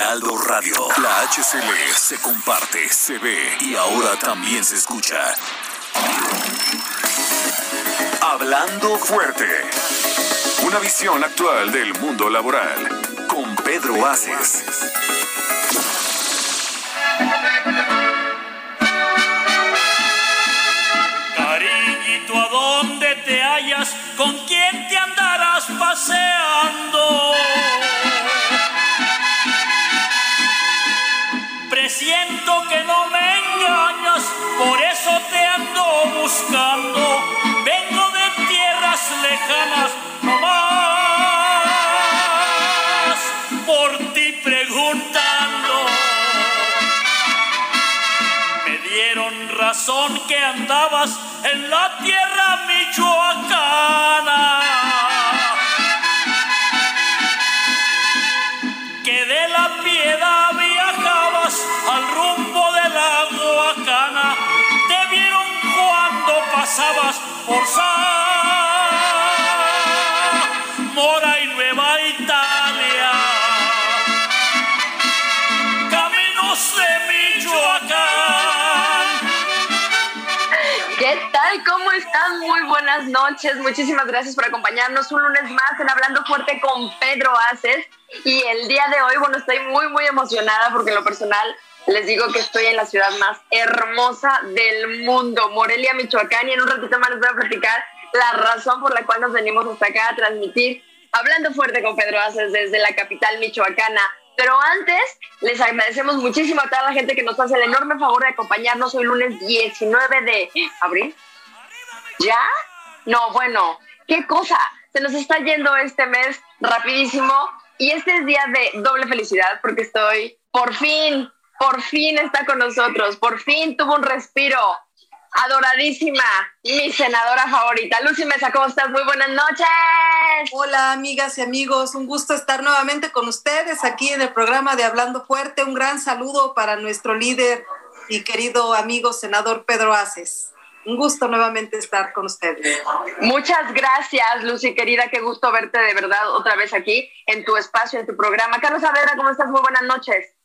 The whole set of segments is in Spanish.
Heraldo Radio. La HCL se comparte, se ve y ahora también se escucha. Hablando fuerte. Una visión actual del mundo laboral. Con Pedro Aces. Cariñito, ¿a dónde te hallas? ¿Con quién te andarás paseando? Que andabas en la tierra michoacana. Que de la piedad viajabas al rumbo de la Guacana. Te vieron cuando pasabas por Mora buenas noches. Muchísimas gracias por acompañarnos un lunes más en Hablando Fuerte con Pedro Aces. Y el día de hoy, bueno, estoy muy, muy emocionada porque en lo personal les digo que estoy en la ciudad más hermosa del mundo, Morelia, Michoacán. Y en un ratito más les voy a platicar la razón por la cual nos venimos hasta acá a transmitir Hablando Fuerte con Pedro Aces desde la capital michoacana. Pero antes, les agradecemos muchísimo a toda la gente que nos hace el enorme favor de acompañarnos hoy lunes 19 de abril. ¿Ya? No, bueno, qué cosa. Se nos está yendo este mes rapidísimo y este es día de doble felicidad porque estoy, por fin, por fin está con nosotros, por fin tuvo un respiro. Adoradísima, mi senadora favorita. Lucy Mesa, ¿cómo estás? Muy buenas noches. Hola amigas y amigos, un gusto estar nuevamente con ustedes aquí en el programa de Hablando Fuerte. Un gran saludo para nuestro líder y querido amigo senador Pedro Aces. Un gusto nuevamente estar con ustedes. Muchas gracias, Lucy, querida. Qué gusto verte de verdad otra vez aquí en tu espacio, en tu programa. Carlos Saavedra, ¿cómo estás? Muy buenas noches.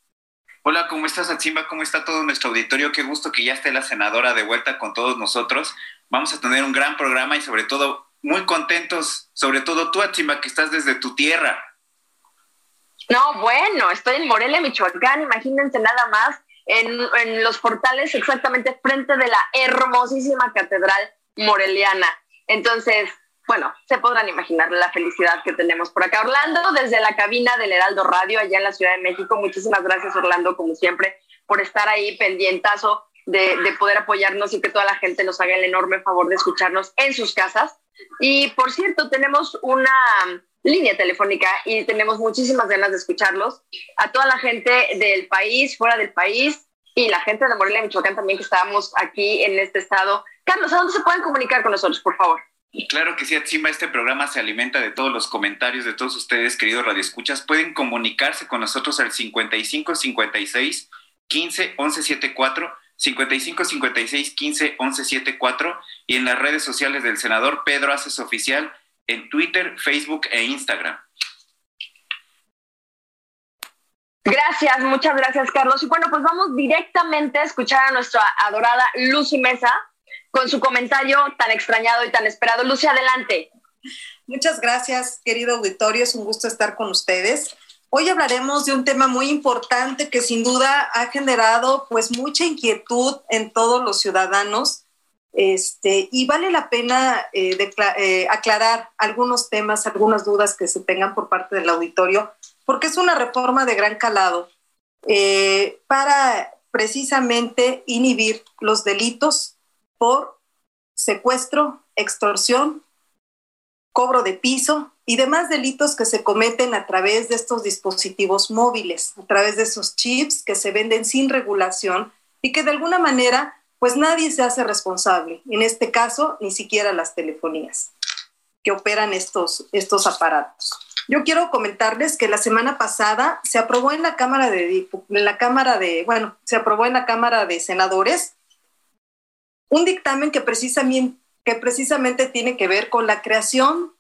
Hola, ¿cómo estás, Atsimba? ¿Cómo está todo nuestro auditorio? Qué gusto que ya esté la senadora de vuelta con todos nosotros. Vamos a tener un gran programa y sobre todo muy contentos, sobre todo tú, Atsimba, que estás desde tu tierra. No, bueno, estoy en Morelia, Michoacán, imagínense nada más, en, en los portales exactamente frente de la hermosísima catedral moreliana. Entonces, bueno, se podrán imaginar la felicidad que tenemos por acá. Orlando, desde la cabina del Heraldo Radio, allá en la Ciudad de México. Muchísimas gracias, Orlando, como siempre, por estar ahí pendientazo de, de poder apoyarnos y que toda la gente nos haga el enorme favor de escucharnos en sus casas. Y por cierto, tenemos una línea telefónica y tenemos muchísimas ganas de escucharlos. A toda la gente del país, fuera del país y la gente de Morelia, Michoacán también que estábamos aquí en este estado. Carlos, ¿a dónde se pueden comunicar con nosotros, por favor? Claro que sí, Atzimba, este programa se alimenta de todos los comentarios de todos ustedes, queridos radioescuchas. Pueden comunicarse con nosotros al 55 56 15 11 74, 55 56 15 11 74 y en las redes sociales del senador Pedro Aces Oficial en Twitter, Facebook e Instagram. Gracias, muchas gracias, Carlos. Y bueno, pues vamos directamente a escuchar a nuestra adorada Lucy Mesa con su comentario tan extrañado y tan esperado. Lucy, adelante. Muchas gracias, querido auditorio. Es un gusto estar con ustedes. Hoy hablaremos de un tema muy importante que sin duda ha generado pues mucha inquietud en todos los ciudadanos este, y vale la pena eh, eh, aclarar algunos temas, algunas dudas que se tengan por parte del auditorio, porque es una reforma de gran calado eh, para precisamente inhibir los delitos por secuestro, extorsión cobro de piso y demás delitos que se cometen a través de estos dispositivos móviles, a través de esos chips que se venden sin regulación y que de alguna manera pues nadie se hace responsable, en este caso ni siquiera las telefonías que operan estos, estos aparatos. Yo quiero comentarles que la semana pasada se aprobó en la Cámara de la Cámara de, bueno, se aprobó en la Cámara de Senadores un dictamen que precisamente, que precisamente tiene que ver con la creación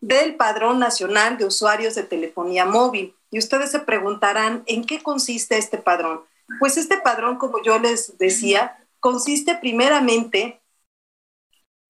del Padrón Nacional de Usuarios de Telefonía Móvil. Y ustedes se preguntarán, ¿en qué consiste este padrón? Pues este padrón, como yo les decía, consiste primeramente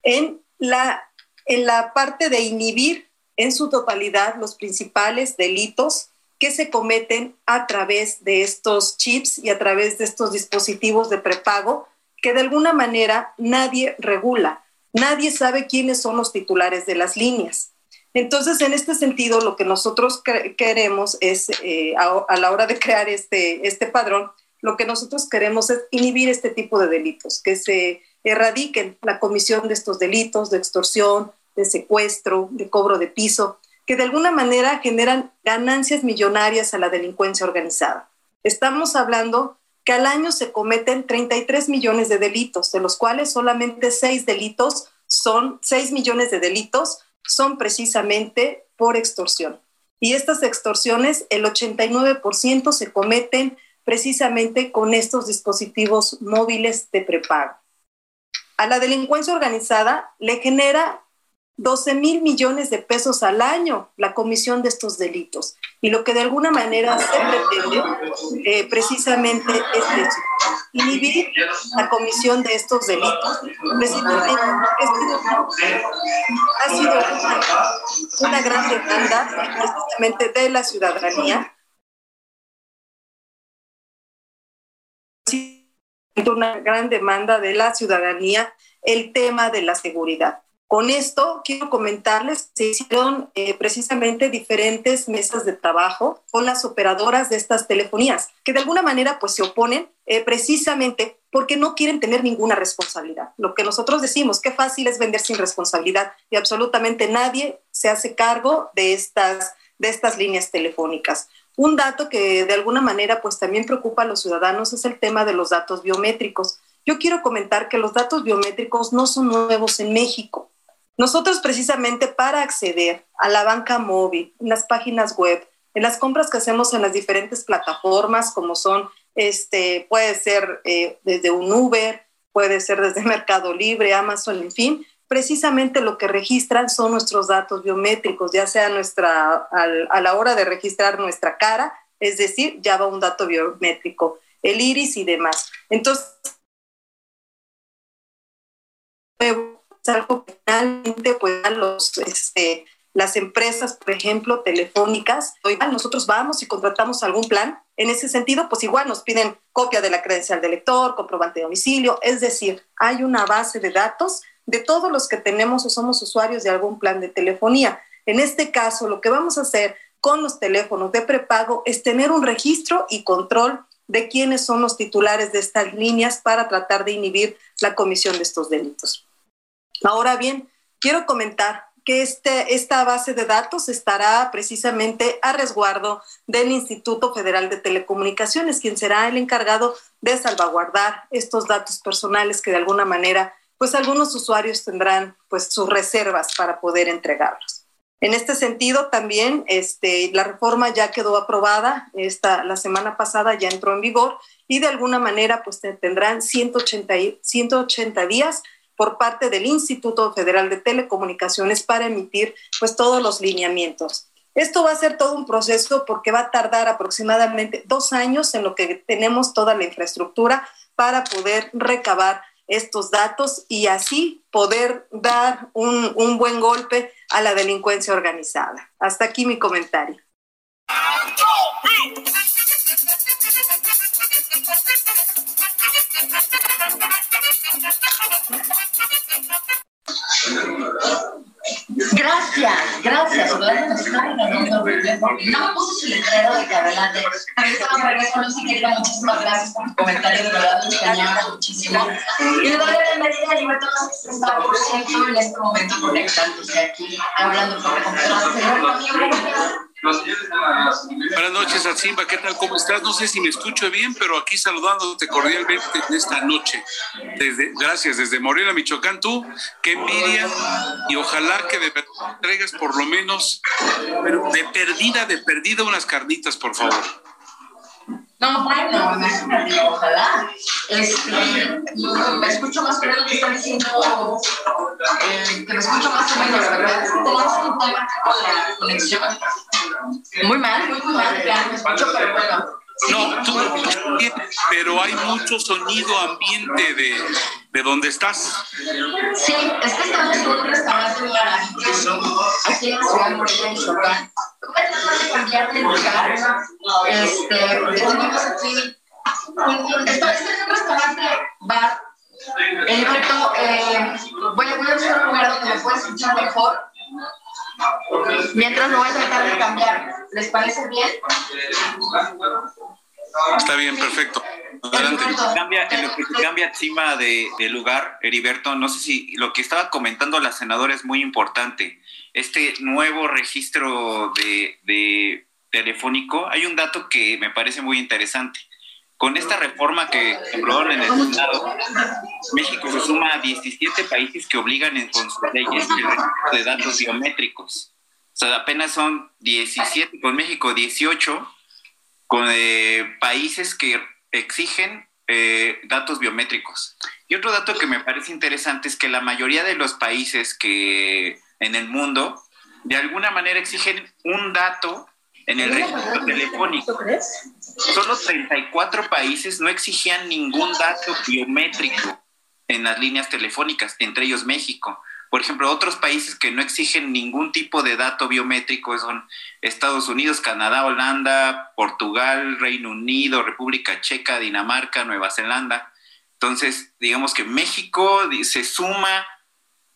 en la, en la parte de inhibir en su totalidad los principales delitos que se cometen a través de estos chips y a través de estos dispositivos de prepago que de alguna manera nadie regula. Nadie sabe quiénes son los titulares de las líneas. Entonces, en este sentido, lo que nosotros queremos es, eh, a, a, la hora de crear este, este padrón, lo que nosotros queremos es inhibir este tipo de delitos, que se erradiquen la comisión de estos delitos de extorsión, de secuestro, de cobro de piso, que de alguna manera generan ganancias millonarias a la delincuencia organizada. Estamos hablando que al año se cometen 33 millones de delitos, de los cuales solamente 6 delitos son 6 millones de delitos son precisamente por extorsión. Y estas extorsiones, el 89% se cometen precisamente con estos dispositivos móviles de prepago. A la delincuencia organizada le genera 12 mil millones de pesos al año la comisión de estos delitos. Y lo que de alguna manera se pretende eh, precisamente es eso, inhibir la comisión de estos delitos. Precisamente ha sido una, una gran demanda precisamente de la ciudadanía una gran demanda de la ciudadanía el tema de la seguridad. Con esto quiero comentarles que se hicieron eh, precisamente diferentes mesas de trabajo con las operadoras de estas telefonías, que de alguna manera pues se oponen eh, precisamente porque no quieren tener ninguna responsabilidad. Lo que nosotros decimos, qué fácil es vender sin responsabilidad y absolutamente nadie se hace cargo de estas, de estas líneas telefónicas. Un dato que de alguna manera pues también preocupa a los ciudadanos es el tema de los datos biométricos. Yo quiero comentar que los datos biométricos no son nuevos en México. Nosotros precisamente para acceder a la banca móvil, en las páginas web, en las compras que hacemos en las diferentes plataformas, como son, este, puede ser eh, desde un Uber, puede ser desde Mercado Libre, Amazon, en fin, precisamente lo que registran son nuestros datos biométricos, ya sea nuestra, a la hora de registrar nuestra cara, es decir, ya va un dato biométrico, el iris y demás. Entonces, algo que finalmente pues, este, las empresas, por ejemplo, telefónicas, igual nosotros vamos y contratamos algún plan, en ese sentido, pues igual nos piden copia de la credencial del lector, comprobante de domicilio, es decir, hay una base de datos de todos los que tenemos o somos usuarios de algún plan de telefonía. En este caso, lo que vamos a hacer con los teléfonos de prepago es tener un registro y control de quiénes son los titulares de estas líneas para tratar de inhibir la comisión de estos delitos. Ahora bien, quiero comentar que este, esta base de datos estará precisamente a resguardo del Instituto Federal de Telecomunicaciones, quien será el encargado de salvaguardar estos datos personales que de alguna manera, pues algunos usuarios tendrán pues sus reservas para poder entregarlos. En este sentido, también este, la reforma ya quedó aprobada, esta, la semana pasada ya entró en vigor y de alguna manera pues tendrán 180, 180 días por parte del Instituto Federal de Telecomunicaciones para emitir pues todos los lineamientos. Esto va a ser todo un proceso porque va a tardar aproximadamente dos años en lo que tenemos toda la infraestructura para poder recabar estos datos y así poder dar un, un buen golpe a la delincuencia organizada. Hasta aquí mi comentario. Gracias, gracias. No me puse su letrero de que adelante. Estamos regreso, Lucy, querida, muchísimas gracias por tu comentario, de verdad, me extrañaba muchísimo. Y le doy la bienvenida a Libertad que está por ciento en este momento conectándose aquí, hablando por la Buenas noches, Atsimba. ¿Qué tal? ¿Cómo estás? No sé si me escucho bien, pero aquí saludándote cordialmente en esta noche. Desde, gracias, desde Morelia, Michoacán. Tú, qué envidia. Y ojalá que de traigas por lo menos, de perdida, de perdida, unas carnitas, por favor. No, bueno, ojalá. Este, me escucho más o menos que están diciendo, eh, que me escucho más o menos, ¿verdad? Tenemos un tema con la conexión. Muy mal, muy, muy mal, claro, me escucho, pero bueno. No, tú, pero hay mucho sonido ambiente de, de donde estás. Sí, es que estamos en un restaurante maravilloso aquí en la ciudad de Morelia, Michoacán. De cambiar de lugar, este, tenemos aquí este es un restaurante bar. En efecto, eh, voy, voy a buscar un lugar donde me pueda escuchar mejor. Mientras lo voy a tratar de cambiar. ¿Les parece bien? Está bien, perfecto. Adelante. Cambia, en lo que se cambia encima de, de, lugar, Heriberto, no sé si lo que estaba comentando la senadora es muy importante. Este nuevo registro de, de telefónico, hay un dato que me parece muy interesante. Con esta reforma que aprobaron en el Senado, México se suma a 17 países que obligan en, con sus leyes el registro de datos biométricos. O sea, apenas son 17, con México 18 con eh, países que exigen eh, datos biométricos. Y otro dato que me parece interesante es que la mayoría de los países que en el mundo de alguna manera exigen un dato en el registro telefónico. Solo 34 países no exigían ningún dato biométrico en las líneas telefónicas, entre ellos México. Por ejemplo, otros países que no exigen ningún tipo de dato biométrico son Estados Unidos, Canadá, Holanda, Portugal, Reino Unido, República Checa, Dinamarca, Nueva Zelanda. Entonces, digamos que México se suma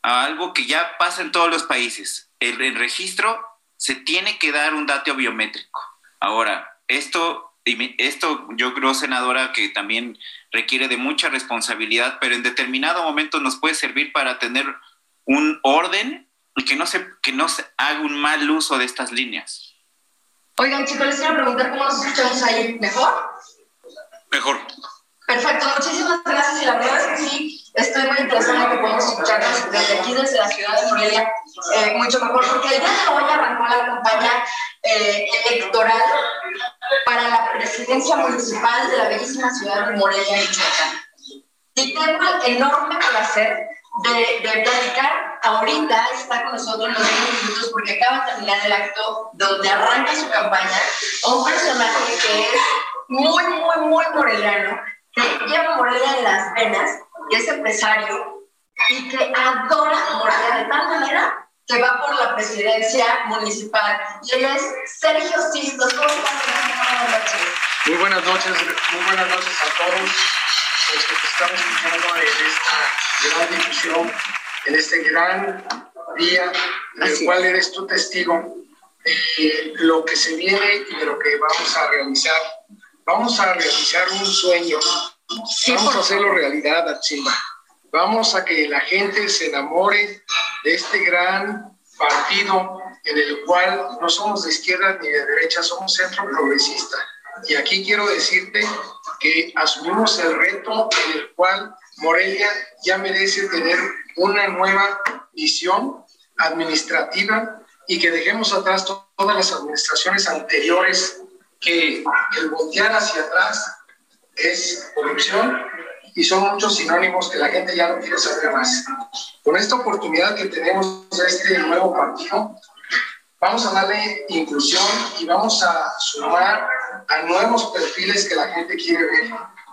a algo que ya pasa en todos los países. El, registro se tiene que dar un dato biométrico. Ahora, esto, esto yo creo, senadora, que también requiere de mucha responsabilidad, pero en determinado momento nos puede servir para tener un orden y que no se, que no se haga un mal uso de estas líneas. Oigan, chicos, les quiero preguntar cómo nos escuchamos ahí. ¿Mejor? Mejor. Perfecto, muchísimas gracias. Y la verdad es que sí, estoy muy interesada en que podamos escucharnos desde aquí, desde la ciudad de Morelia, eh, mucho mejor, porque el día de hoy arrancó la campaña eh, electoral para la presidencia municipal de la bellísima ciudad de Morelia, Michoacán. Y tengo el enorme placer de, de platicar. Ahorita está con nosotros los 10 minutos porque acaba de terminar el acto donde arranca su campaña un personaje que es muy, muy, muy moreliano, que lleva Morelia en las venas, que es empresario y que adora Morelia de tal manera que va por la presidencia municipal. Y él es Sergio Sistos. ¿Cómo Buenas noches. Muy buenas noches, muy buenas noches a todos los que estamos escuchando en esta gran difusión, en este gran día, en el cual eres tu testigo de lo que se viene y de lo que vamos a realizar. Vamos a realizar un sueño, vamos a hacerlo realidad, Achimba. Vamos a que la gente se enamore de este gran partido en el cual no somos de izquierda ni de derecha, somos centro progresista. Y aquí quiero decirte que asumimos el reto en el cual Morelia ya merece tener una nueva visión administrativa y que dejemos atrás todas las administraciones anteriores que el voltear hacia atrás es corrupción y son muchos sinónimos que la gente ya no quiere saber más. Con esta oportunidad que tenemos de este nuevo partido, vamos a darle inclusión y vamos a sumar a nuevos perfiles que la gente quiere ver,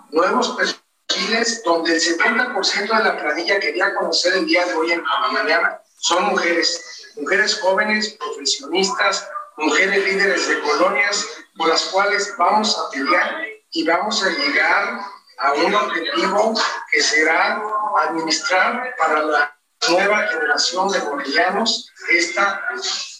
nuevos perfiles donde el 70% de la planilla que conocer el día de hoy en la mañana son mujeres, mujeres jóvenes, profesionistas, mujeres líderes de colonias con las cuales vamos a pelear y vamos a llegar a un objetivo que será administrar para la nueva generación de morelianos esta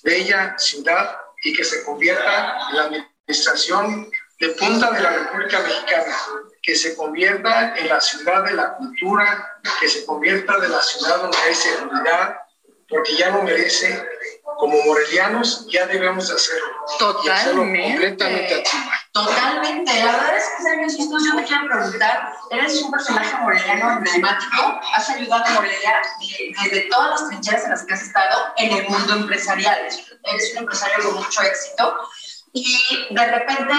bella ciudad y que se convierta en la administración de punta de la República Mexicana, que se convierta en la ciudad de la cultura, que se convierta de la ciudad donde hay seguridad, porque ya no merece, como morelianos, ya debemos de hacerlo. Totalmente. completamente Totalmente. La verdad es que, Sergio Sistos, yo te quiero preguntar, eres un personaje moreliano emblemático, has ayudado a Morelia desde todas las trincheras en las que has estado en el mundo empresarial. Eres un empresario con mucho éxito y de repente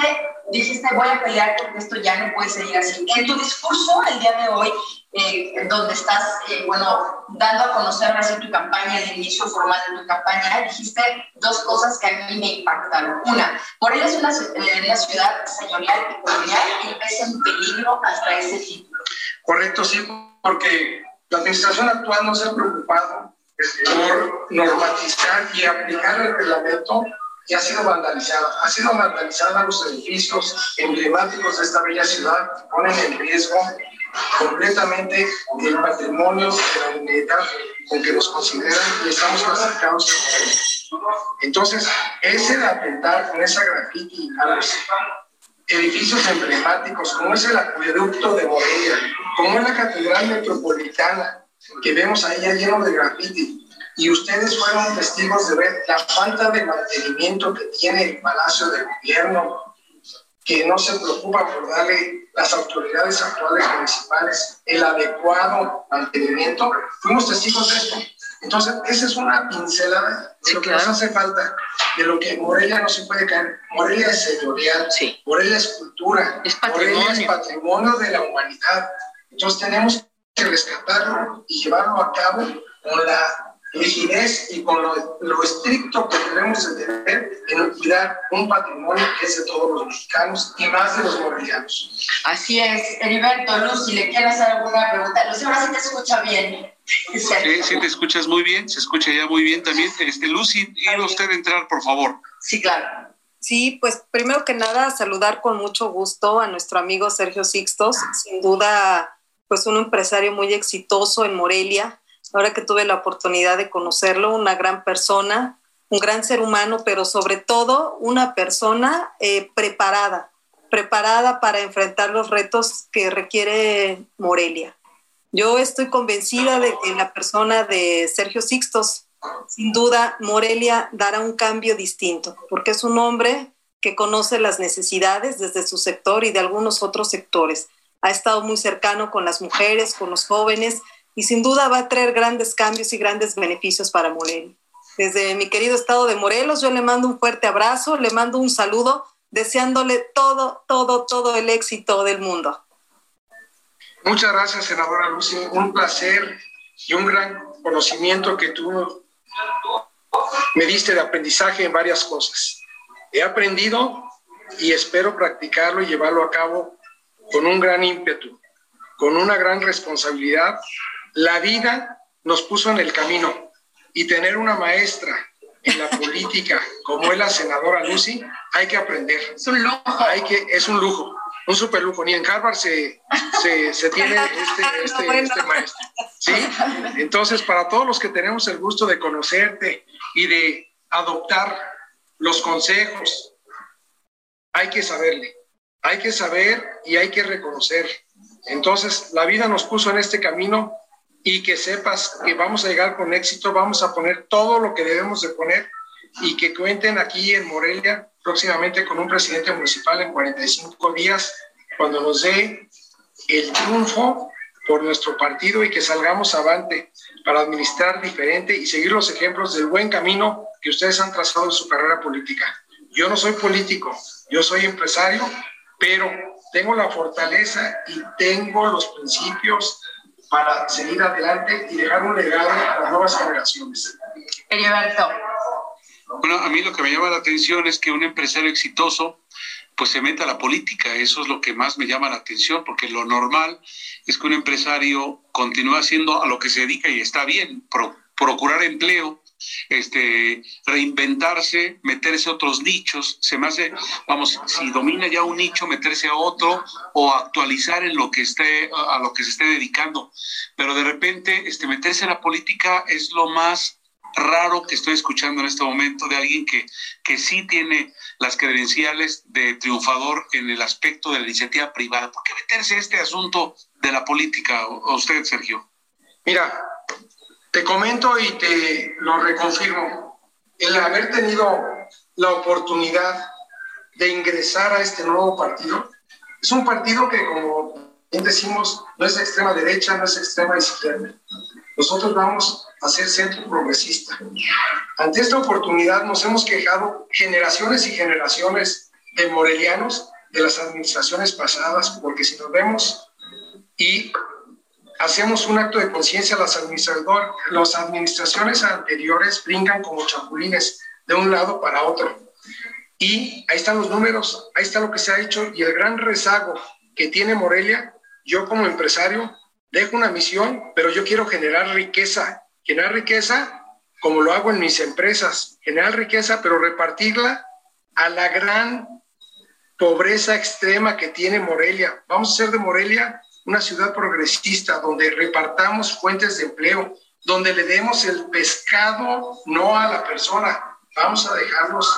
dijiste voy a pelear porque esto ya no puede seguir así. En tu discurso el día de hoy, eh, donde estás, eh, bueno, dando a conocer así tu campaña, el inicio formal de tu campaña, dijiste dos cosas que a mí me impactaron. Una, Morelia es una, eh, una ciudad señorial y colonial y pesa en peligro hasta ese título. Correcto, sí, porque la administración actual no se ha preocupado por normatizar y aplicar el reglamento y ha sido vandalizada. Ha sido vandalizada los edificios emblemáticos de esta bella ciudad que ponen en riesgo completamente el patrimonio de la humanidad con que nos consideran y estamos clasificados. Entonces, ese atentar con esa graffiti a los edificios emblemáticos, como es el acueducto de Morelia, como es la Catedral Metropolitana, que vemos ahí ya lleno de graffiti, y ustedes fueron testigos de ver la falta de mantenimiento que tiene el Palacio de Gobierno, que no se preocupa por darle las autoridades actuales municipales el adecuado mantenimiento. Fuimos testigos de esto. Entonces, esa es una pincelada de lo que nos hace falta, de lo que Morelia no se puede caer. Morelia es señorial, Morelia es cultura, es patrimonio. Morelia es patrimonio de la humanidad. Entonces, tenemos que rescatarlo y llevarlo a cabo con la rigidez y con lo, estricto que debemos de tener en cuidar un patrimonio que es de todos los mexicanos y más de los morelianos. Así es. Heriberto, Lucy, ¿le quieres hacer alguna pregunta? Lucy, ahora sí te escucha bien. Sí, sí, te escuchas muy bien, se escucha ya muy bien también. Este, Lucy, iba usted a entrar, por favor. Sí, claro. Sí, pues primero que nada saludar con mucho gusto a nuestro amigo Sergio Sixtos, sin duda pues un empresario muy exitoso en Morelia, ahora que tuve la oportunidad de conocerlo, una gran persona, un gran ser humano, pero sobre todo una persona eh, preparada, preparada para enfrentar los retos que requiere Morelia. Yo estoy convencida de que la persona de Sergio Sixtos, sin duda, Morelia dará un cambio distinto, porque es un hombre que conoce las necesidades desde su sector y de algunos otros sectores. Ha estado muy cercano con las mujeres, con los jóvenes, y sin duda va a traer grandes cambios y grandes beneficios para Morelia. Desde mi querido estado de Morelos, yo le mando un fuerte abrazo, le mando un saludo, deseándole todo, todo, todo el éxito del mundo. Muchas gracias, senadora Lucy. Un placer y un gran conocimiento que tú me diste de aprendizaje en varias cosas. He aprendido y espero practicarlo y llevarlo a cabo con un gran ímpetu, con una gran responsabilidad la vida nos puso en el camino y tener una maestra en la política como es la senadora Lucy, hay que aprender. Es un lujo. Hay que, es un lujo, un super lujo. Ni en Harvard se, se, tiene este, este, este, maestro. ¿sí? Entonces, para todos los que tenemos el gusto de conocerte y de adoptar los consejos, hay que saberle, hay que saber y hay que reconocer. Entonces, la vida nos puso en este camino y que sepas que vamos a llegar con éxito, vamos a poner todo lo que debemos de poner y que cuenten aquí en Morelia próximamente con un presidente municipal en 45 días cuando nos dé el triunfo por nuestro partido y que salgamos avante para administrar diferente y seguir los ejemplos del buen camino que ustedes han trazado en su carrera política. Yo no soy político, yo soy empresario, pero tengo la fortaleza y tengo los principios para seguir adelante y dejar un legado a las nuevas generaciones. Heriberto. Bueno, a mí lo que me llama la atención es que un empresario exitoso pues se meta a la política. Eso es lo que más me llama la atención, porque lo normal es que un empresario continúe haciendo a lo que se dedica y está bien, procurar empleo este, reinventarse, meterse a otros nichos, se me hace, vamos, si domina ya un nicho, meterse a otro o actualizar en lo que esté, a lo que se esté dedicando. Pero de repente, este, meterse en la política es lo más raro que estoy escuchando en este momento de alguien que, que sí tiene las credenciales de triunfador en el aspecto de la iniciativa privada. ¿Por qué meterse en este asunto de la política? ¿A usted, Sergio? Mira, te comento y te lo reconfirmo. El haber tenido la oportunidad de ingresar a este nuevo partido, es un partido que, como bien decimos, no es extrema derecha, no es extrema izquierda. Nosotros vamos a ser centro progresista. Ante esta oportunidad nos hemos quejado generaciones y generaciones de morelianos de las administraciones pasadas, porque si nos vemos y hacemos un acto de conciencia, las, las administraciones anteriores brincan como chapulines de un lado para otro. Y ahí están los números, ahí está lo que se ha hecho y el gran rezago que tiene Morelia, yo como empresario dejo una misión, pero yo quiero generar riqueza, generar riqueza como lo hago en mis empresas, generar riqueza, pero repartirla a la gran pobreza extrema que tiene Morelia. Vamos a hacer de Morelia una ciudad progresista donde repartamos fuentes de empleo, donde le demos el pescado no a la persona, vamos a dejarlos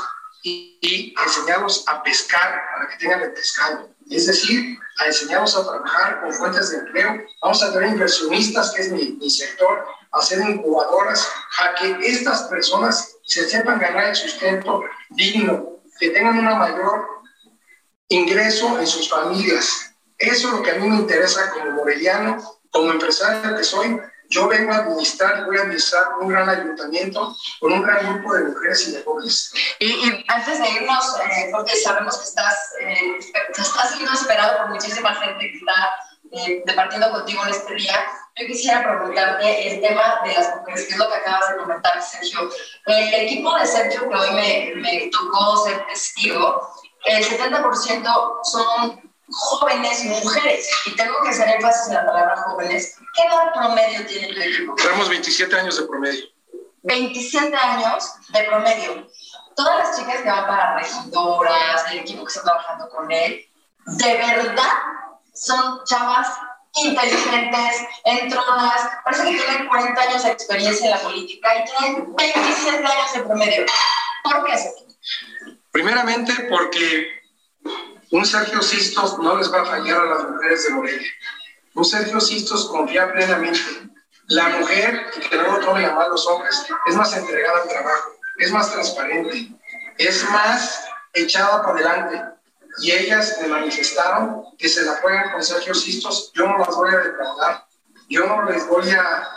y, enseñarlos a pescar para que tengan el pescado. Es decir, a enseñarlos a trabajar con fuentes de empleo. Vamos a tener inversionistas, que es mi, mi sector, a hacer incubadoras, a que estas personas se sepan ganar el sustento digno, que tengan un mayor ingreso en sus familias, eso es lo que a mí me interesa como moreliano, como empresario que soy. Yo vengo a administrar, voy a administrar un gran ayuntamiento con un gran grupo de mujeres y de jóvenes. Y, antes de irnos, eh, porque sabemos que estás, eh, estás siendo esperado por muchísima gente que está eh, departiendo contigo en este día, yo quisiera preguntarte el tema de las mujeres, que es lo que acabas de comentar, Sergio. El equipo de Sergio, que hoy me, me tocó ser testigo, el 70% son jóvenes mujeres. Y tengo que hacer énfasis en la palabra jóvenes. ¿Qué edad promedio tiene tu equipo? Tenemos 27 años de promedio. 27 años de promedio. Todas las chicas que van para regidoras, el equipo que está trabajando con él, de verdad son chavas inteligentes, entronas, parece que tienen 40 años de experiencia en la política y tienen 27 años de promedio. ¿Por qué? Primeramente porque un Sergio Sistos no les va a fallar a las mujeres de Morelia. Un Sergio Sistos confía plenamente. La mujer, que no lo tomen a los hombres, es más entregada al trabajo, es más transparente, es más echada para adelante. Y ellas me manifestaron que se la juegan con Sergio Sistos. Yo no las voy a defraudar. Yo no les voy a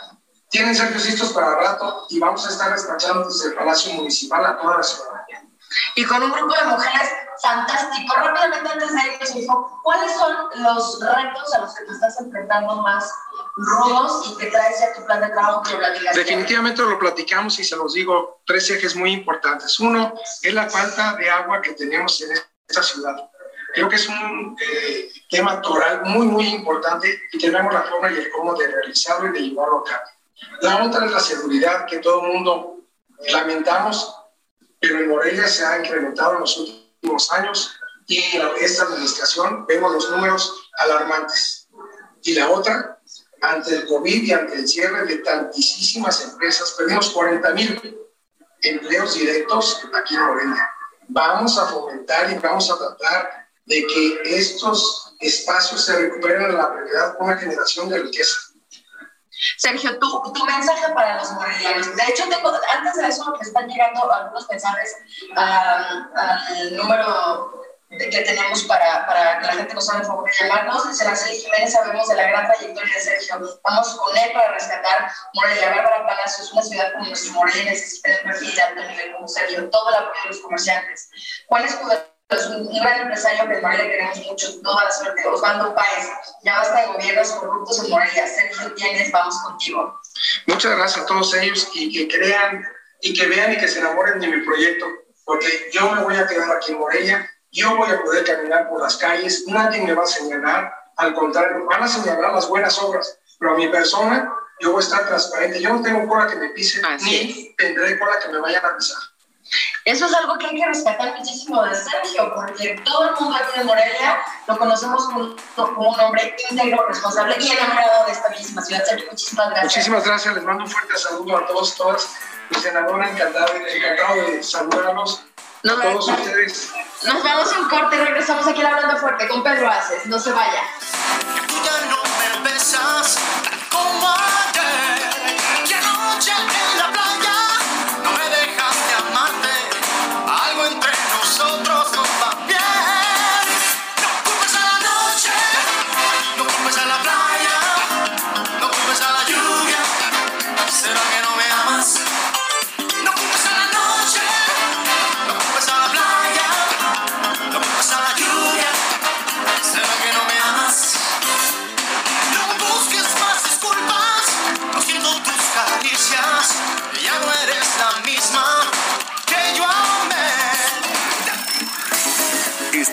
tienen Sergio Sistos para rato y vamos a estar despachando desde el Palacio Municipal a toda la ciudadanía. Y con un grupo de mujeres fantástico. Rápidamente, antes de irnos, ¿cuáles son los retos a los que te estás enfrentando más rudos y que traes ya tu plan de trabajo que Definitivamente lo platicamos y se los digo, tres ejes muy importantes. Uno es la falta de agua que tenemos en esta ciudad. Creo que es un eh, tema toral muy, muy importante y tenemos la forma y el cómo de realizarlo y de llevarlo a cabo. La otra es la seguridad que todo el mundo lamentamos, pero en Morelia se ha incrementado en los últimos años y en esta administración vemos los números alarmantes. Y la otra, ante el COVID y ante el cierre de tantísimas empresas, perdimos 40 mil empleos directos aquí en Morelia. Vamos a fomentar y vamos a tratar de que estos espacios se recuperen en la realidad con una generación de riqueza. Sergio, tu, tu mensaje para los morelianos. De hecho, tengo, antes de eso, me están llegando algunos mensajes al número que tenemos para, para que la gente nos haga el favor de llamarnos. Marcelo Jiménez, sabemos de la gran trayectoria de Sergio. Vamos con él para rescatar Morelia. Bárbara Palacios, una ciudad como nuestra Morelia necesita un perfil de alto nivel como Sergio. Todo el apoyo de los comerciantes. ¿Cuál es tu es un gran empresario que en Morelia queremos mucho, toda la suerte. Osvaldo Páez, ya basta de gobiernos corruptos en Morelia. Sergio Tienes, vamos contigo. Muchas gracias a todos ellos y que crean y que vean y que se enamoren de mi proyecto, porque yo me voy a quedar aquí en Morelia, yo voy a poder caminar por las calles, nadie me va a señalar, al contrario, van a señalar las buenas obras, pero a mi persona yo voy a estar transparente. Yo no tengo cola que me pise, ni tendré cola que me vayan a pisar. Eso es algo que hay que rescatar muchísimo de Sergio, porque todo el mundo aquí en Morelia lo conocemos como, un hombre íntegro, responsable y enamorado de esta bellísima ciudad. Sergio, muchísimas gracias. Muchísimas gracias, les mando un fuerte saludo a todos, todas. Mi senadora, encantado, encantado de saludarlos. a todos ustedes. Nos vamos a un corte y regresamos aquí Hablando Fuerte con Pedro Aces. No se vaya. Tú ya no me besas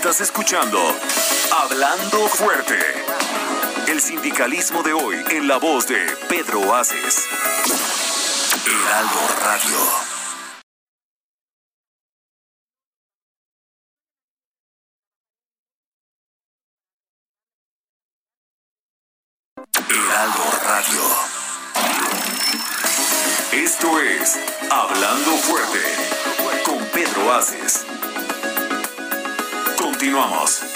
Estás escuchando Hablando Fuerte. El sindicalismo de hoy en la voz de Pedro Aces. Heraldo Radio. Heraldo Radio. Esto es Hablando Fuerte con Pedro Aces. Continuamos.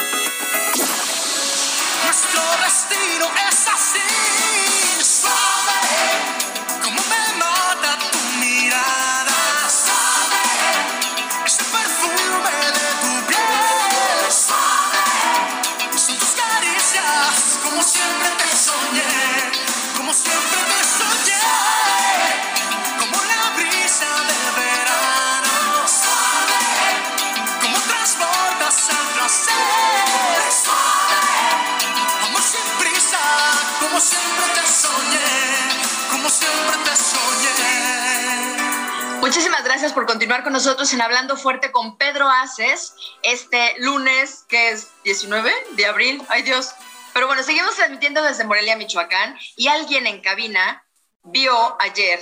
Muchísimas gracias por continuar con nosotros en Hablando Fuerte con Pedro Aces, este lunes que es 19 de abril. Ay Dios. Pero bueno, seguimos transmitiendo desde Morelia, Michoacán, y alguien en cabina vio ayer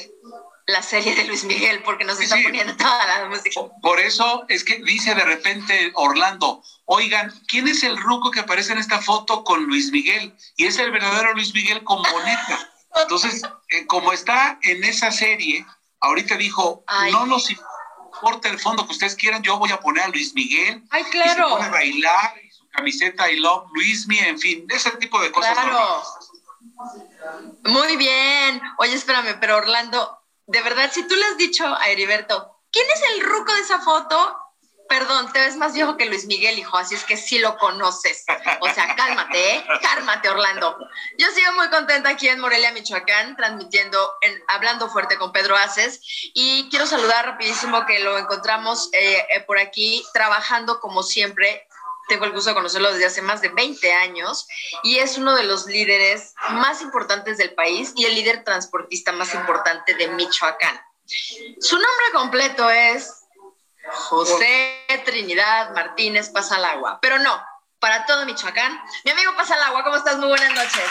la serie de Luis Miguel porque nos está poniendo toda la música. Por eso es que dice de repente Orlando, oigan, ¿quién es el ruco que aparece en esta foto con Luis Miguel? Y es el verdadero Luis Miguel con boneta. Entonces, eh, como está en esa serie, ahorita dijo, no nos importa el fondo que ustedes quieran, yo voy a poner a Luis Miguel. Ay, claro. Y se pone a bailar, y su camiseta I Love Luis Miguel, en fin, ese tipo de cosas. Claro. Muy bien. Oye, espérame, pero Orlando, de verdad, si tú le has dicho a Heriberto, ¿quién es el ruco de esa foto? Perdón, te ves más viejo que Luis Miguel, hijo, así es que sí lo conoces. O sea, cálmate, ¿eh? Cálmate, Orlando. Yo sigo muy contenta aquí en Morelia, Michoacán, transmitiendo, en, hablando fuerte con Pedro Aces. Y quiero saludar rapidísimo que lo encontramos eh, eh, por aquí, trabajando como siempre tengo el gusto de conocerlo desde hace más de 20 años y es uno de los líderes más importantes del país y el líder transportista más importante de Michoacán. Su nombre completo es José Trinidad Martínez Pasalagua, pero no, para todo Michoacán. Mi amigo Pasalagua, ¿cómo estás? Muy buenas noches.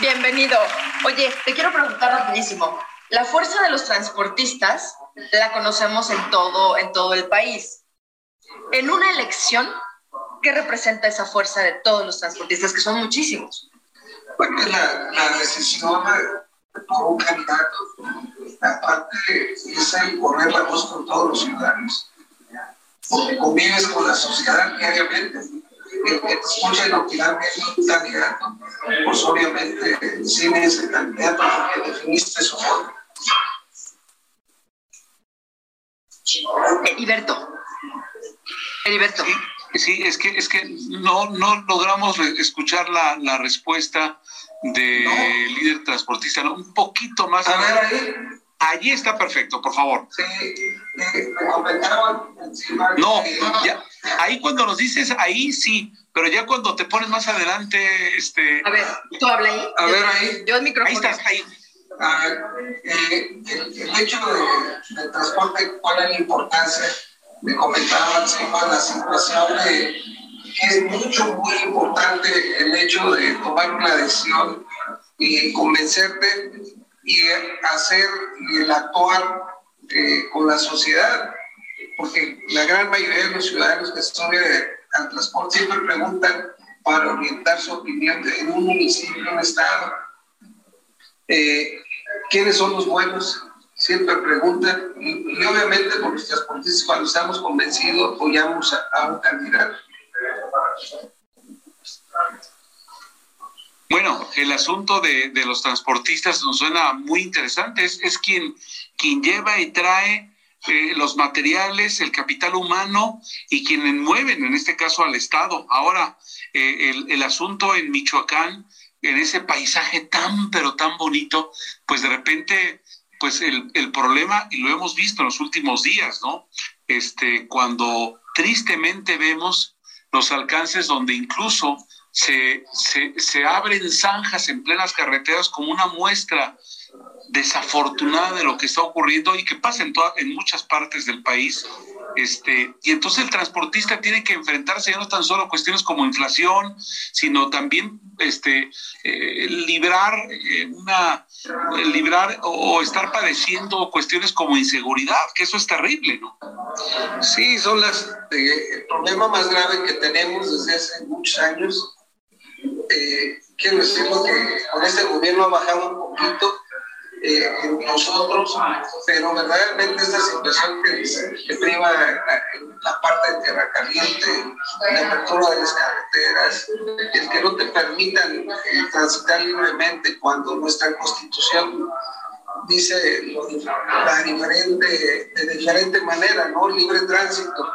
Bienvenido. Oye, te quiero preguntar rapidísimo. La fuerza de los transportistas la conocemos en todo, en todo el país en una elección, ¿qué representa esa fuerza de todos los transportistas, que son muchísimos? Bueno, es la, decisión por un candidato. Aparte, es el correr la voz con todos los ciudadanos. Porque convives con la sociedad diariamente. El que te escucha opinarme un candidato, pues obviamente decide ese candidato porque definiste su forma. Heriberto, Heriberto. Sí, es que, es que no, no logramos escuchar la, la respuesta del líder transportista, ¿no? Un poquito más. A ver, ahí. Allí está perfecto, por favor. Sí, me comentaron No, ya, ahí cuando nos dices ahí sí, pero ya cuando te pones más adelante, este. A ver, tú habla ahí. A ver ahí. Yo el micrófono. Ahí estás, ahí. Ah, eh, el, hecho de, del transporte, ¿cuál es la importancia? Me comentaban la situación de que es mucho, muy importante el hecho de tomar una decisión y convencerte y hacer y el actuar eh, con la sociedad, porque la gran mayoría de los ciudadanos que suben al transporte siempre preguntan para orientar su opinión en un municipio, un estado, eh, quiénes son los buenos, siempre preguntan, y, obviamente por los transportistas cuando estamos convencidos apoyamos a, un candidato. Bueno, el asunto de, de, los transportistas nos suena muy interesante. Es, es quien, quien lleva y trae eh, los materiales, el capital humano y quienes mueven, en este caso, al Estado. Ahora, eh, el, el asunto en Michoacán, en ese paisaje tan, pero tan bonito, pues de repente pues el, el, problema, y lo hemos visto en los últimos días, ¿no? Este, cuando tristemente vemos los alcances donde incluso se, se, se abren zanjas en plenas carreteras como una muestra desafortunada de lo que está ocurriendo y que pasa en, en muchas partes del país. Este, y entonces el transportista tiene que enfrentarse ya no tan solo a cuestiones como inflación, sino también este, eh, librar eh, una librar o estar padeciendo cuestiones como inseguridad, que eso es terrible, ¿no? Sí, son las eh, el problema más grave que tenemos desde hace muchos años. quiero decirlo que con este gobierno ha bajado un poquito eh, en nosotros, pero verdaderamente esta situación que, que priva la, parte de tierra caliente, la apertura de las carreteras, el que no te permitan eh, transitar libremente cuando nuestra constitución dice la diferente, de diferente manera, ¿no? Libre tránsito.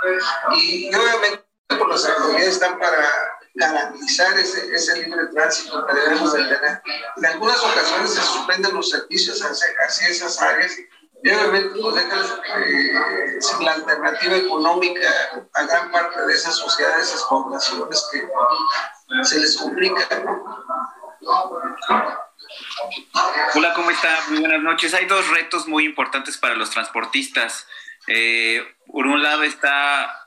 Y, y obviamente por las autoridades están para garantizar ese, ese libre tránsito que debemos de tener. En algunas ocasiones se suspenden los servicios hacia, esas áreas y obviamente pues dejan eh, sin la alternativa económica a gran parte de esas sociedades, esas poblaciones que se les complica. Hola, ¿cómo está? Muy buenas noches. Hay dos retos muy importantes para los transportistas. Eh, por un lado está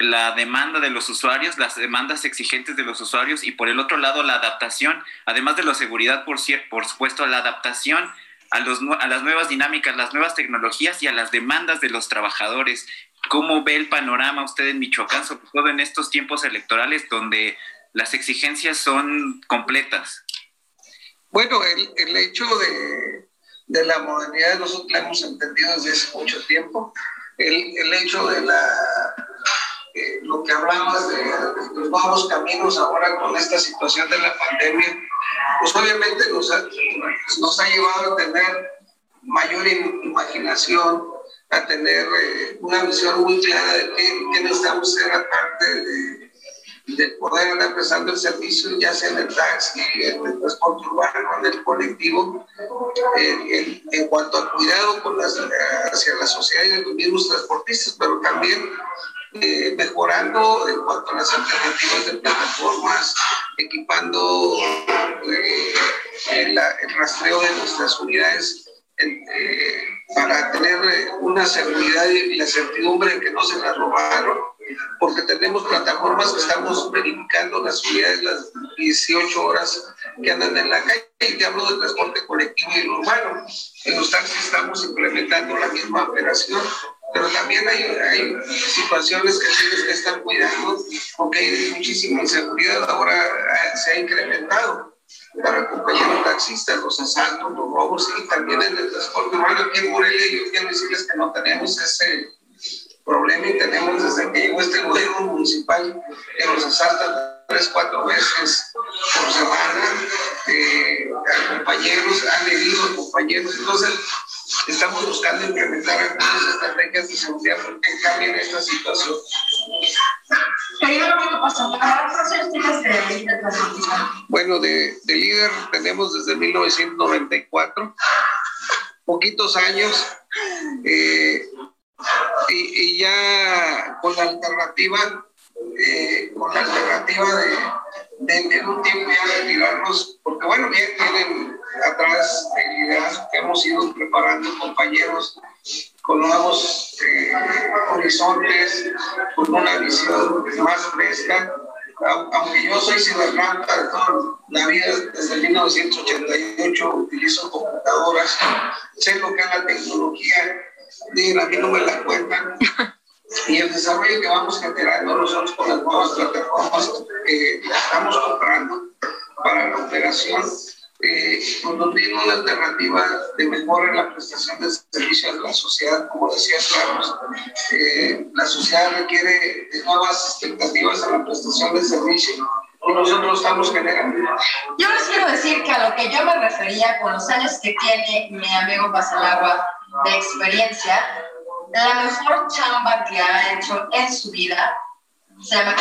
la demanda de los usuarios, las demandas exigentes de los usuarios y por el otro lado la adaptación, además de la seguridad, por, por supuesto, la adaptación a, los, a las nuevas dinámicas, las nuevas tecnologías y a las demandas de los trabajadores. ¿Cómo ve el panorama usted en Michoacán, sobre todo en estos tiempos electorales donde las exigencias son completas? Bueno, el, el hecho de, de, la modernidad nosotros la hemos entendido desde hace mucho tiempo. El, el hecho de la que hablamos de, los nuevos caminos ahora con esta situación de la pandemia, pues obviamente nos ha, nos ha llevado a tener mayor imaginación, a tener eh, una visión muy clara de qué, qué necesitamos ser aparte de, de, poder andar prestando el servicio, ya sea en el taxi, en el transporte urbano, en el colectivo, en, en, cuanto al cuidado con las, hacia la sociedad y los mismos transportistas, pero también eh, mejorando en cuanto a las alternativas de plataformas, equipando eh, el, rastreo de nuestras unidades eh, para tener una seguridad y la certidumbre de que no se las robaron, porque tenemos plataformas que estamos verificando las unidades las 18 horas que andan en la calle, y te hablo del transporte colectivo y urbano. En los taxis estamos implementando la misma operación pero también hay, hay, situaciones que tienes que estar cuidando porque hay muchísima inseguridad, ahora eh, se ha incrementado para compañeros taxistas, los asaltos, los robos y también en el transporte urbano. Aquí en Morelia yo quiero decirles que no tenemos ese problema y tenemos desde que llegó este gobierno municipal que nos asaltan tres, cuatro veces por semana eh, a compañeros, han herido compañeros, entonces estamos buscando implementar algunas estrategias de seguridad porque cambien esta situación. Bueno, de, de líder tenemos desde 1994, poquitos años, eh, y, y, ya con la alternativa, eh, con la alternativa de, en un tiempo ya retirarnos, porque bueno, vienen atrás del liderazgo que hemos ido preparando compañeros con nuevos eh, horizontes, con una visión más fresca aunque yo soy cibernauta de toda la vida, desde 1988 utilizo computadoras, sé lo que es la tecnología, a mí no me la cuentan. Y el desarrollo que vamos generando nosotros con las nuevas plataformas que estamos comprando para la operación, eh, nos tiene una alternativa de mejora en la prestación de servicios de la sociedad. Como decía Carlos, eh, la sociedad requiere de nuevas expectativas en la prestación de servicios nosotros estamos generando. Yo les quiero decir que a lo que yo me refería con los años que tiene mi amigo Pasalagua de experiencia, la mejor chamba que ha hecho en su vida se llama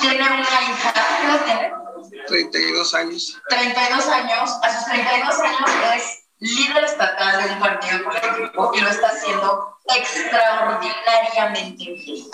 Tiene una hija, ¿qué edad tiene? 32 años. 32 años, a sus 32 años es líder estatal de un partido político y lo está haciendo extraordinariamente bien.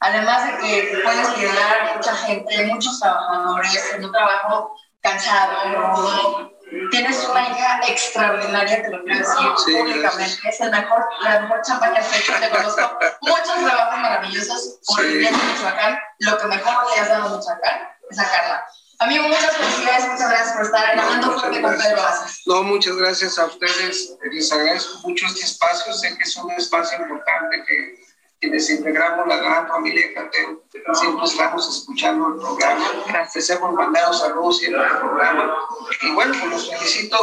Además de que puedes liderar a mucha gente, muchos trabajadores en un trabajo cansado, rudo. Tienes una hija extraordinaria, te lo quiero decir públicamente. Es el mejor, la mejor chamba que has hecho. Te conozco muchos trabajos maravillosos por sí. Michoacán. Lo que mejor le has dado a Michoacán es sacarla. Amigo, muchas felicidades, muchas gracias por estar hablando fuerte con Pedro Aces. No, muchas gracias a ustedes. Les agradezco mucho este espacio. Sé que es un espacio importante que quienes integramos la gran familia Cateo, siempre estamos escuchando el programa. Les hemos mandado saludos siempre al programa. Y bueno, pues los felicito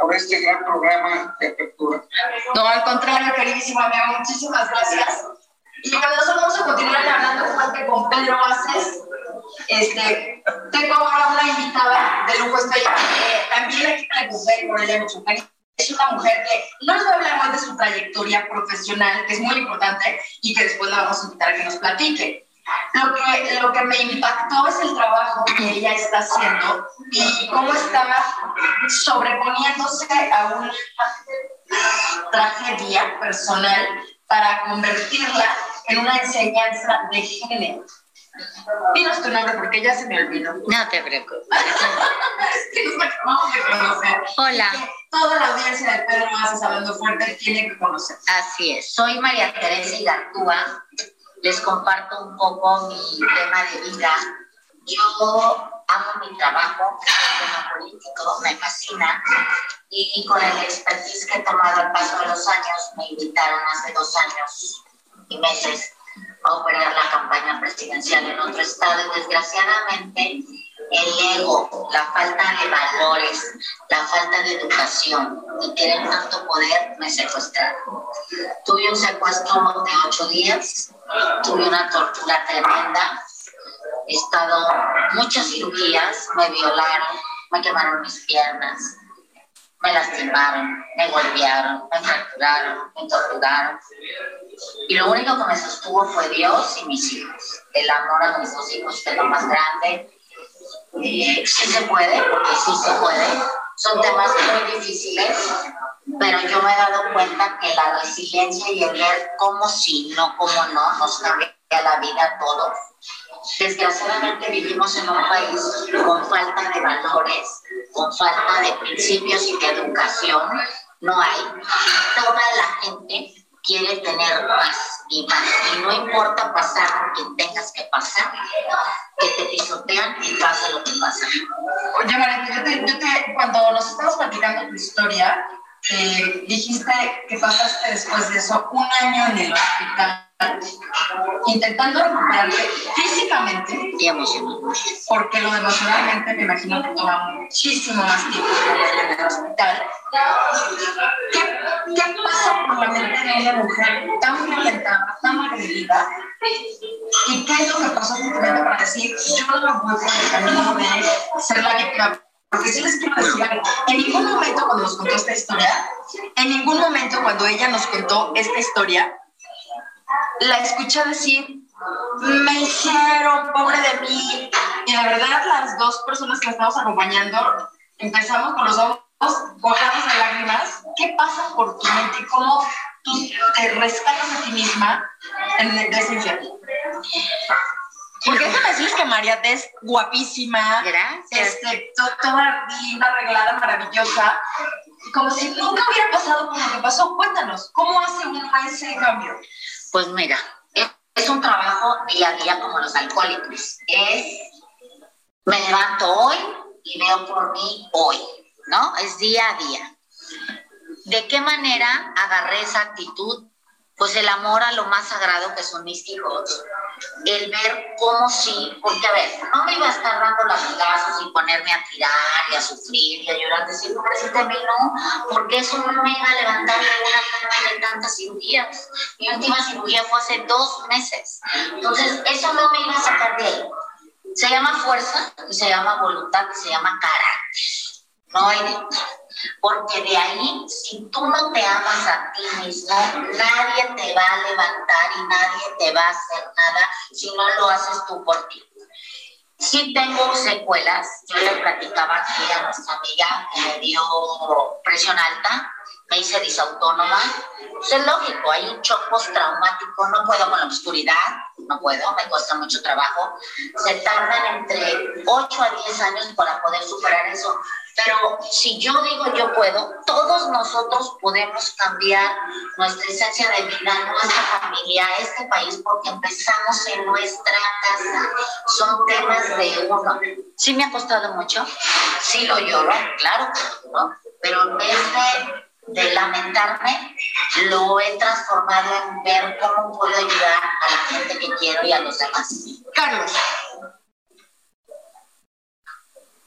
por este gran programa de apertura. No, al contrario, queridísimo amigo, muchísimas gracias. Y nosotros vamos a continuar hablando con Pedro Aces. Este, tengo ahora una invitada de lujo, estoy eh, también aquí para mujer por ella Michoacán. Es una mujer que no nos va a hablar más de su trayectoria profesional, que es muy importante, y que después la vamos a invitar a que nos platique. Lo que, lo que me impactó es el trabajo que ella está haciendo y cómo está sobreponiéndose a una tragedia personal para convertirla en una enseñanza de género. Dinos tu nombre porque ya se me olvidó. No te preocupes. es que nos acabamos de conocer. Hola. Toda la audiencia de Pedro Mazas Hablando Fuerte tiene que conocer. Así es. Soy María Teresa Igartúa. Les comparto un poco mi tema de vida. Yo amo mi trabajo, tema político, me fascina. Y con el expertise que he tomado al paso de los años, me invitaron hace dos años y meses a operar la campaña presidencial en otro estado y desgraciadamente el ego, la falta de valores, la falta de educación y querer tanto poder me secuestraron. Tuve un secuestro de ocho días, tuve una tortura tremenda, he estado muchas cirugías, me violaron, me quemaron mis piernas, me lastimaron, me golpearon, me fracturaron, me torturaron. Y lo único que me sostuvo fue Dios y mis hijos. El amor a mis dos hijos, que es lo más grande. Sí se puede, porque sí se puede. Son temas muy difíciles, pero yo me he dado cuenta que la resiliencia y el ver cómo sí, no cómo no, nos cambia la vida a todos. Desgraciadamente vivimos en un país con falta de valores, con falta de principios y de educación. No hay. Toda la gente quiere tener más y más. Y no importa pasar por quien tengas que pasar, que te pisotean y pasa lo que pasa. Oye, María, yo te, yo te, cuando nos estabas platicando tu historia, eh, dijiste que pasaste después de eso un año en el hospital intentando recuperarte físicamente y emocionalmente. Porque lo emocionalmente me imagino que toma muchísimo más tiempo que en el hospital. ¿Qué, ¿Qué, pasa por la mente de una mujer tan violentada, tan agredida? ¿Y qué es lo que pasó simplemente para decir, yo no me voy por el camino de ser la víctima? Porque sí les quiero decir algo. En ningún momento cuando nos contó esta historia, en ningún momento cuando ella nos contó esta historia, la escuché decir, me hicieron, pobre de mí. Y la verdad, las dos personas que la estamos acompañando, empezamos con los ojos mojados de lágrimas. ¿Qué pasa por tu mente cómo tú te rescatas a ti misma en, de ese infierno? Porque déjame decirles que María te es guapísima. Gracias. Este, toda linda, arreglada, maravillosa. Como si nunca hubiera pasado por lo que pasó. Cuéntanos, ¿cómo hace uno ese cambio? Pues mira, es un trabajo día a día como los alcohólicos. Es, me levanto hoy y veo por mí hoy, ¿no? Es día a día. ¿De qué manera agarré esa actitud? Pues el amor a lo más sagrado que son mis hijos, el ver cómo sí, porque a ver, no me iba a estar dando latigazos y ponerme a tirar y a sufrir y a llorar, decir, pobrecita mí, no, porque eso no me iba a levantar de una cama de tantas cirugías. Mi última cirugía fue hace dos meses. Entonces, eso no me iba a sacar de ahí. Se llama fuerza, se llama voluntad, se llama carácter. No hay porque de ahí, si tú no te amas a ti mismo, nadie te va a levantar y nadie te va a hacer nada si no lo haces tú por ti. Sí tengo secuelas, yo le platicaba aquí a nuestra amiga que me dio presión alta, me hice disautónoma. Pues es lógico, hay un shock postraumático, no puedo con la oscuridad, no puedo, me cuesta mucho trabajo. Se tardan entre 8 a 10 años para poder superar eso. Pero si yo digo yo puedo, todos nosotros podemos cambiar nuestra esencia de vida, nuestra familia, este país, porque empezamos en nuestra casa. Son temas de uno. Sí me ha costado mucho, sí lo lloro, claro, pero en vez de, de lamentarme, lo he transformado en ver cómo puedo ayudar a la gente que quiero y a los demás. Carlos.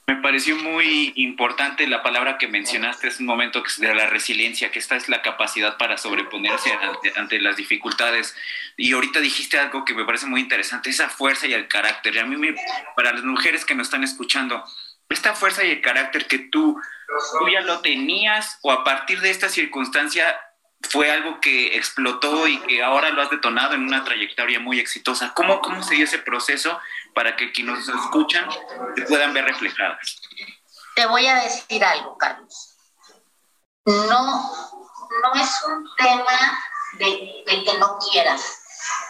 Me pareció muy importante la palabra que mencionaste hace un momento, que es de la resiliencia, que esta es la capacidad para sobreponerse ante, las dificultades. Y ahorita dijiste algo que me parece muy interesante, esa fuerza y el carácter. Y a mí, me, para las mujeres que nos están escuchando, esta fuerza y el carácter que tú, ya lo tenías o a partir de esta circunstancia fue algo que explotó y que ahora lo has detonado en una trayectoria muy exitosa. ¿Cómo, cómo se dio ese proceso para que quienes nos escuchan se puedan ver reflejadas? Te voy a decir algo, Carlos. No, no es un tema de que no quieras.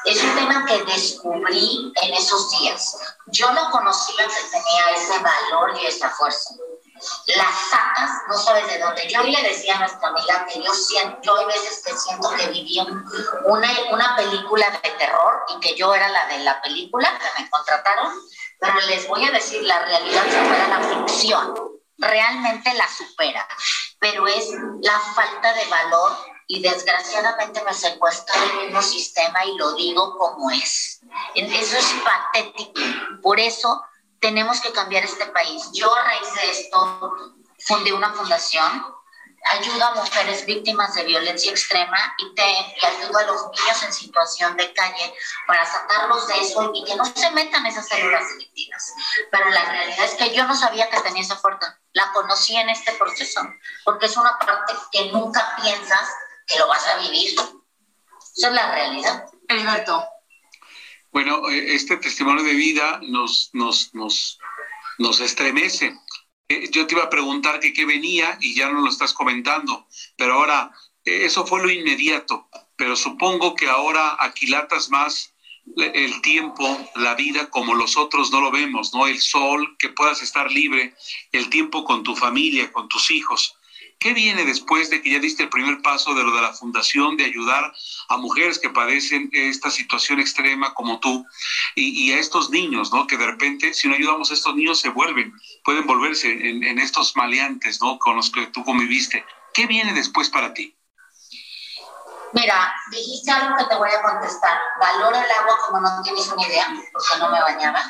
Es un tema que descubrí en esos días. Yo no conocía que tenía ese valor y esa fuerza las sacas, no sabes de dónde. Yo le decía a nuestra amiga que yo siento, yo hay veces que siento que viví una, una película de terror y que yo era la de la película que me contrataron, pero les voy a decir, la realidad supera la ficción, realmente la supera, pero es la falta de valor y desgraciadamente me secuestró el mismo sistema y lo digo como es. Eso es patético. Por eso tenemos que cambiar este país. Yo a raíz de esto fundé una fundación, ayudo a mujeres víctimas de violencia extrema y, te, y ayudo a los niños en situación de calle para sacarlos de eso y que no se metan esas células delictivas. Pero la realidad es que yo no sabía que tenía esa fuerza. La conocí en este proceso, porque es una parte que nunca piensas que lo vas a vivir. Esa es la realidad. Alberto. Bueno, eh, este testimonio de vida nos, nos, nos, nos estremece. Eh, yo te iba a preguntar que qué venía y ya no lo estás comentando, pero ahora eh, eso fue lo inmediato, pero supongo que ahora aquilatas más el tiempo, la vida como los otros no lo vemos, ¿no? El sol, que puedas estar libre, el tiempo con tu familia, con tus hijos. ¿Qué viene después de que ya diste el primer paso de lo de la fundación, de ayudar a mujeres que padecen esta situación extrema como tú y, a estos niños, ¿no? Que de repente, si no ayudamos a estos niños, se vuelven, pueden volverse en, estos maleantes, ¿no? Con los que tú conviviste. ¿Qué viene después para ti? Mira, dijiste algo que te voy a contestar. Valoro el agua como no tienes una idea, porque no me bañaba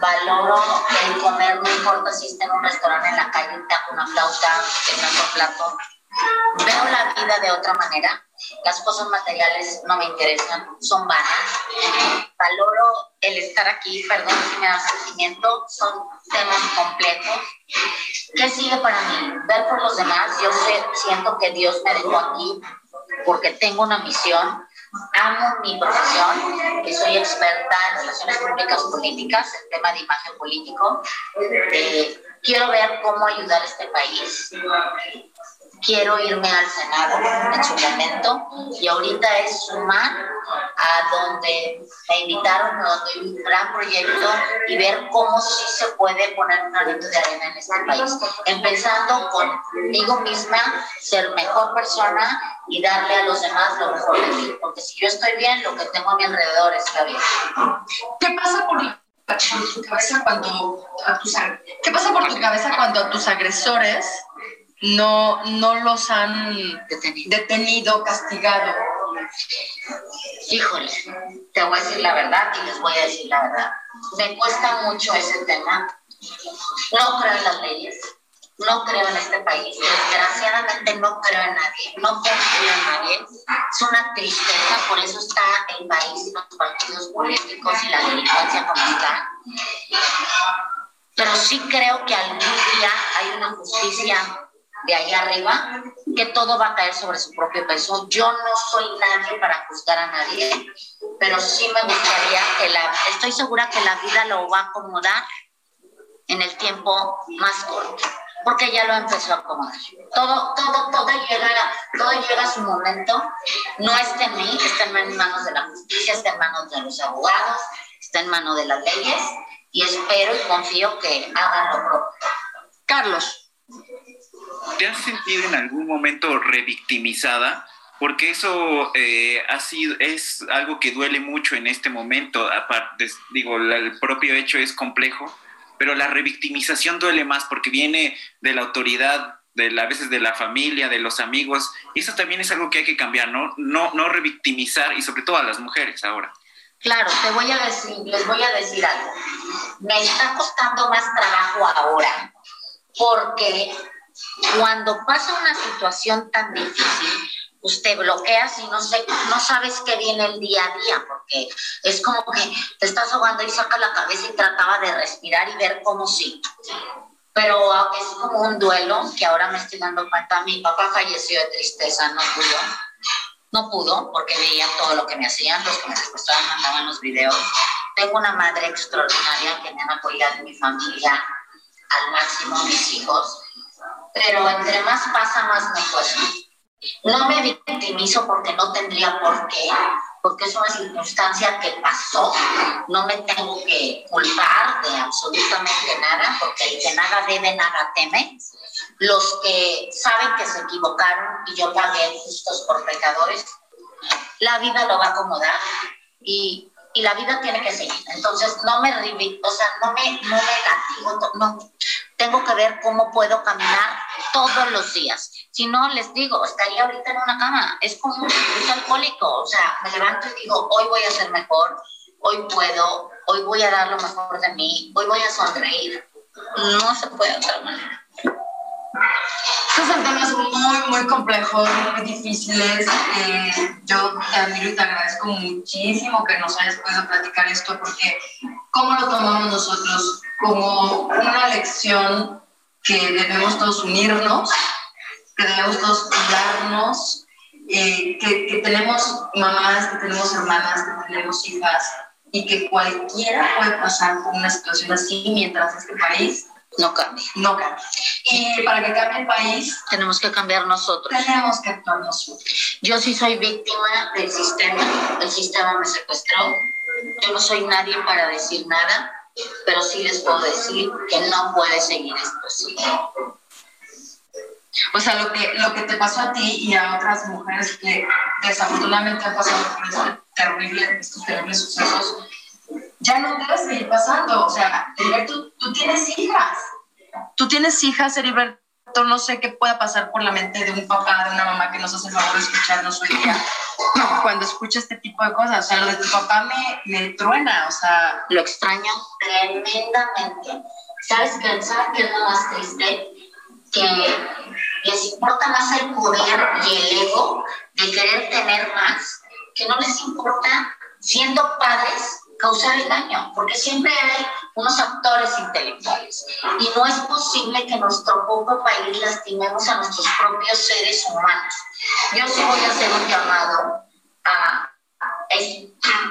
valoro el comer, no importa si está en un restaurante en la calle, taco una flauta, en otro plato. Veo la vida de otra manera. Las cosas materiales no me interesan, son vanas. Valoro el estar aquí, perdón si me da sentimiento, son temas complejos. ¿Qué sigue para mí? Ver por los demás. Yo sé, siento que Dios me dejó aquí porque tengo una misión amo mi profesión, que soy experta en relaciones públicas políticas, en tema de imagen político. Eh, quiero ver cómo ayudar a este país. Quiero irme al Senado en su momento y ahorita es sumar a donde me invitaron, donde hay un gran proyecto y ver cómo sí se puede poner un granito de arena en este país. Empezando conmigo misma, ser mejor persona y darle a los demás lo mejor de mí. Porque si yo estoy bien, lo que tengo a mi alrededor está bien. ¿Qué pasa por, tu cabeza cuando a tus, ¿Qué pasa por tu cabeza cuando a tus agresores no, no los han detenido, castigado? Híjole, te voy a decir la verdad y les voy a decir la verdad. Me cuesta mucho ese tema. No creo en las leyes, no creo en este país. Desgraciadamente no creo en nadie, no confío en nadie. Es una tristeza, por eso está el país y los partidos políticos y la delincuencia como está. Pero sí creo que algún día hay una justicia de ahí arriba, que todo va a caer sobre su propio peso. Yo no soy nadie para juzgar a nadie, pero sí me gustaría que la, estoy segura que la vida lo va a acomodar en el tiempo más corto, porque ya lo empezó a acomodar. Todo, todo, todo llega, todo llega a su momento. No está en mí, está en manos de la justicia, está en manos de los abogados, está en manos de las leyes, y espero y confío que hagan lo propio. Carlos. ¿Te has sentido en algún momento revictimizada? Porque eso eh, ha sido, es algo que duele mucho en este momento. Aparte, digo, el propio hecho es complejo, pero la revictimización duele más porque viene de la autoridad, de a veces de la familia, de los amigos. Y eso también es algo que hay que cambiar, ¿no? No, no revictimizar y sobre todo a las mujeres ahora. Claro, te voy a decir, les voy a decir algo. Me está costando más trabajo ahora porque cuando pasa una situación tan difícil, usted bloquea y no, sé, no sabes qué viene el día a día, porque es como que te estás ahogando y sacas la cabeza y trataba de respirar y ver cómo sí. Pero es como un duelo que ahora me estoy dando cuenta. Mi papá falleció de tristeza, no pudo. No pudo porque veía todo lo que me hacían, los que me secuestraban, mandaban los videos. Tengo una madre extraordinaria que me han apoyado en mi familia al máximo, mis hijos pero entre más pasa, más me cuesta. No me victimizo porque no tendría por qué, porque es una circunstancia que pasó. No me tengo que culpar de absolutamente nada, porque el que nada debe, nada teme. Los que saben que se equivocaron y yo pagué justos por pecadores, la vida lo va a acomodar y, y la vida tiene que seguir. Entonces, no me, o sea, no me, no me latigo, no, tengo que ver cómo puedo caminar todos los días. Si no, les digo, estaría ahorita en una cama. Es como un alcohólico. O sea, me levanto y digo, hoy voy a ser mejor, hoy puedo, hoy voy a dar lo mejor de mí, hoy voy a sonreír. No se puede otra manera. Estos son temas muy, muy complejos, muy difíciles. Eh, yo te admiro y te agradezco muchísimo que nos hayas podido platicar esto, porque ¿cómo lo tomamos nosotros? Como una lección que debemos todos unirnos, que debemos todos cuidarnos, eh, que, que tenemos mamás, que tenemos hermanas, que tenemos hijas, y que cualquiera puede pasar por una situación así mientras este país no cambia. No cambia. Y para que cambie el país, tenemos que cambiar nosotros. Tenemos que actuar nosotros. Yo sí soy víctima del sistema. El sistema me secuestró. Yo no soy nadie para decir nada, pero sí les puedo decir que no puede seguir esto así. O sea, lo que, lo que te pasó a ti y a otras mujeres que desafortunadamente han pasado por este terrible, estos terribles sucesos, ya no debe seguir pasando. O sea, Heriberto, tú tienes hijas. Tú tienes hijas, Heriberto. No sé qué pueda pasar por la mente de un papá, de una mamá que nos hace el favor de escucharnos hoy día. Cuando escucha este tipo de cosas, o sea, lo de tu papá me, me truena, o sea. Lo extraño tremendamente. ¿Sabes qué? ¿Sabes qué es lo más triste? Que les importa más el poder y el ego de querer tener más, que no les importa, siendo padres, causar el daño, porque siempre hay unos actores intelectuales y no es posible que nuestro poco país lastimemos a nuestros propios seres humanos. Yo sí voy a hacer un llamado a,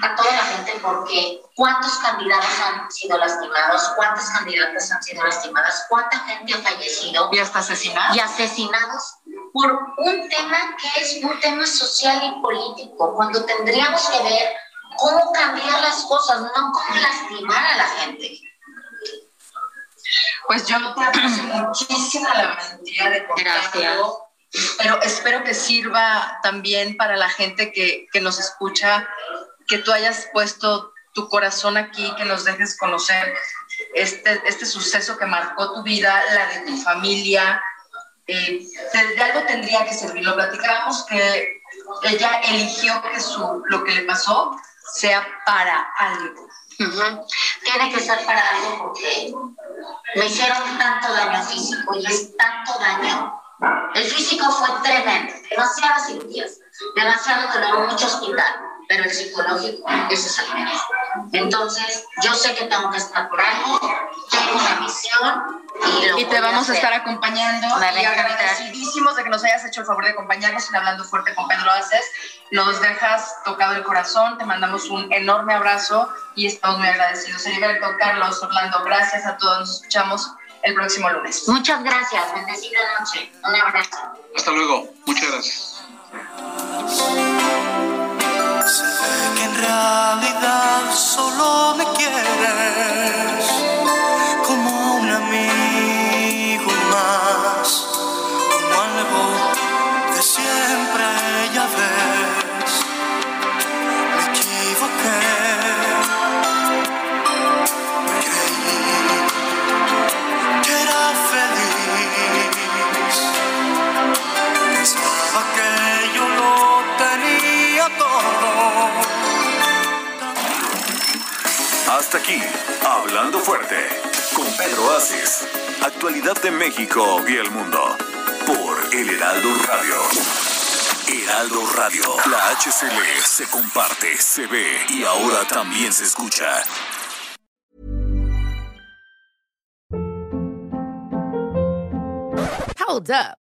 a toda la gente porque cuántos candidatos han sido lastimados, cuántas candidatas han sido lastimadas, cuánta gente ha fallecido. Y hasta asesinados. Y asesinados por un tema que es un tema social y político, cuando tendríamos que ver cómo cambiar las cosas, no cómo lastimar a la gente. Pues yo te aprecio muchísimo la valentía de contarlo. Pero espero que sirva también para la gente que, que nos escucha, que tú hayas puesto tu corazón aquí, que nos dejes conocer este, este suceso que marcó tu vida, la de tu familia. Eh, de, algo tendría que servir. Lo platicábamos que ella eligió que su, lo que le pasó sea para algo. Tiene que ser para algo porque me hicieron tanto daño físico y es tanto daño. El físico fue tremendo, demasiadas cirugías, demasiado dolor, mucho hospital, pero el psicológico, ese es el menos. Entonces, yo sé que tengo que estar por algo, tengo una misión y, te vamos a, estar acompañando y agradecidísimos de que nos hayas hecho el favor de acompañarnos en Hablando Fuerte con Pedro Aces. Nos dejas tocado el corazón, te mandamos un enorme abrazo y estamos muy agradecidos. Heriberto, Carlos, Orlando, gracias a todos. Nos escuchamos el próximo lunes. Muchas gracias. Bendecida noche. Un abrazo. Hasta luego. Muchas gracias. Que en realidad solo me quieres Hasta aquí, Hablando Fuerte, con Pedro Aces. Actualidad de México y el mundo. Por El Heraldo Radio. Heraldo Radio. La HCL se comparte, se ve y ahora también se escucha. Hold up.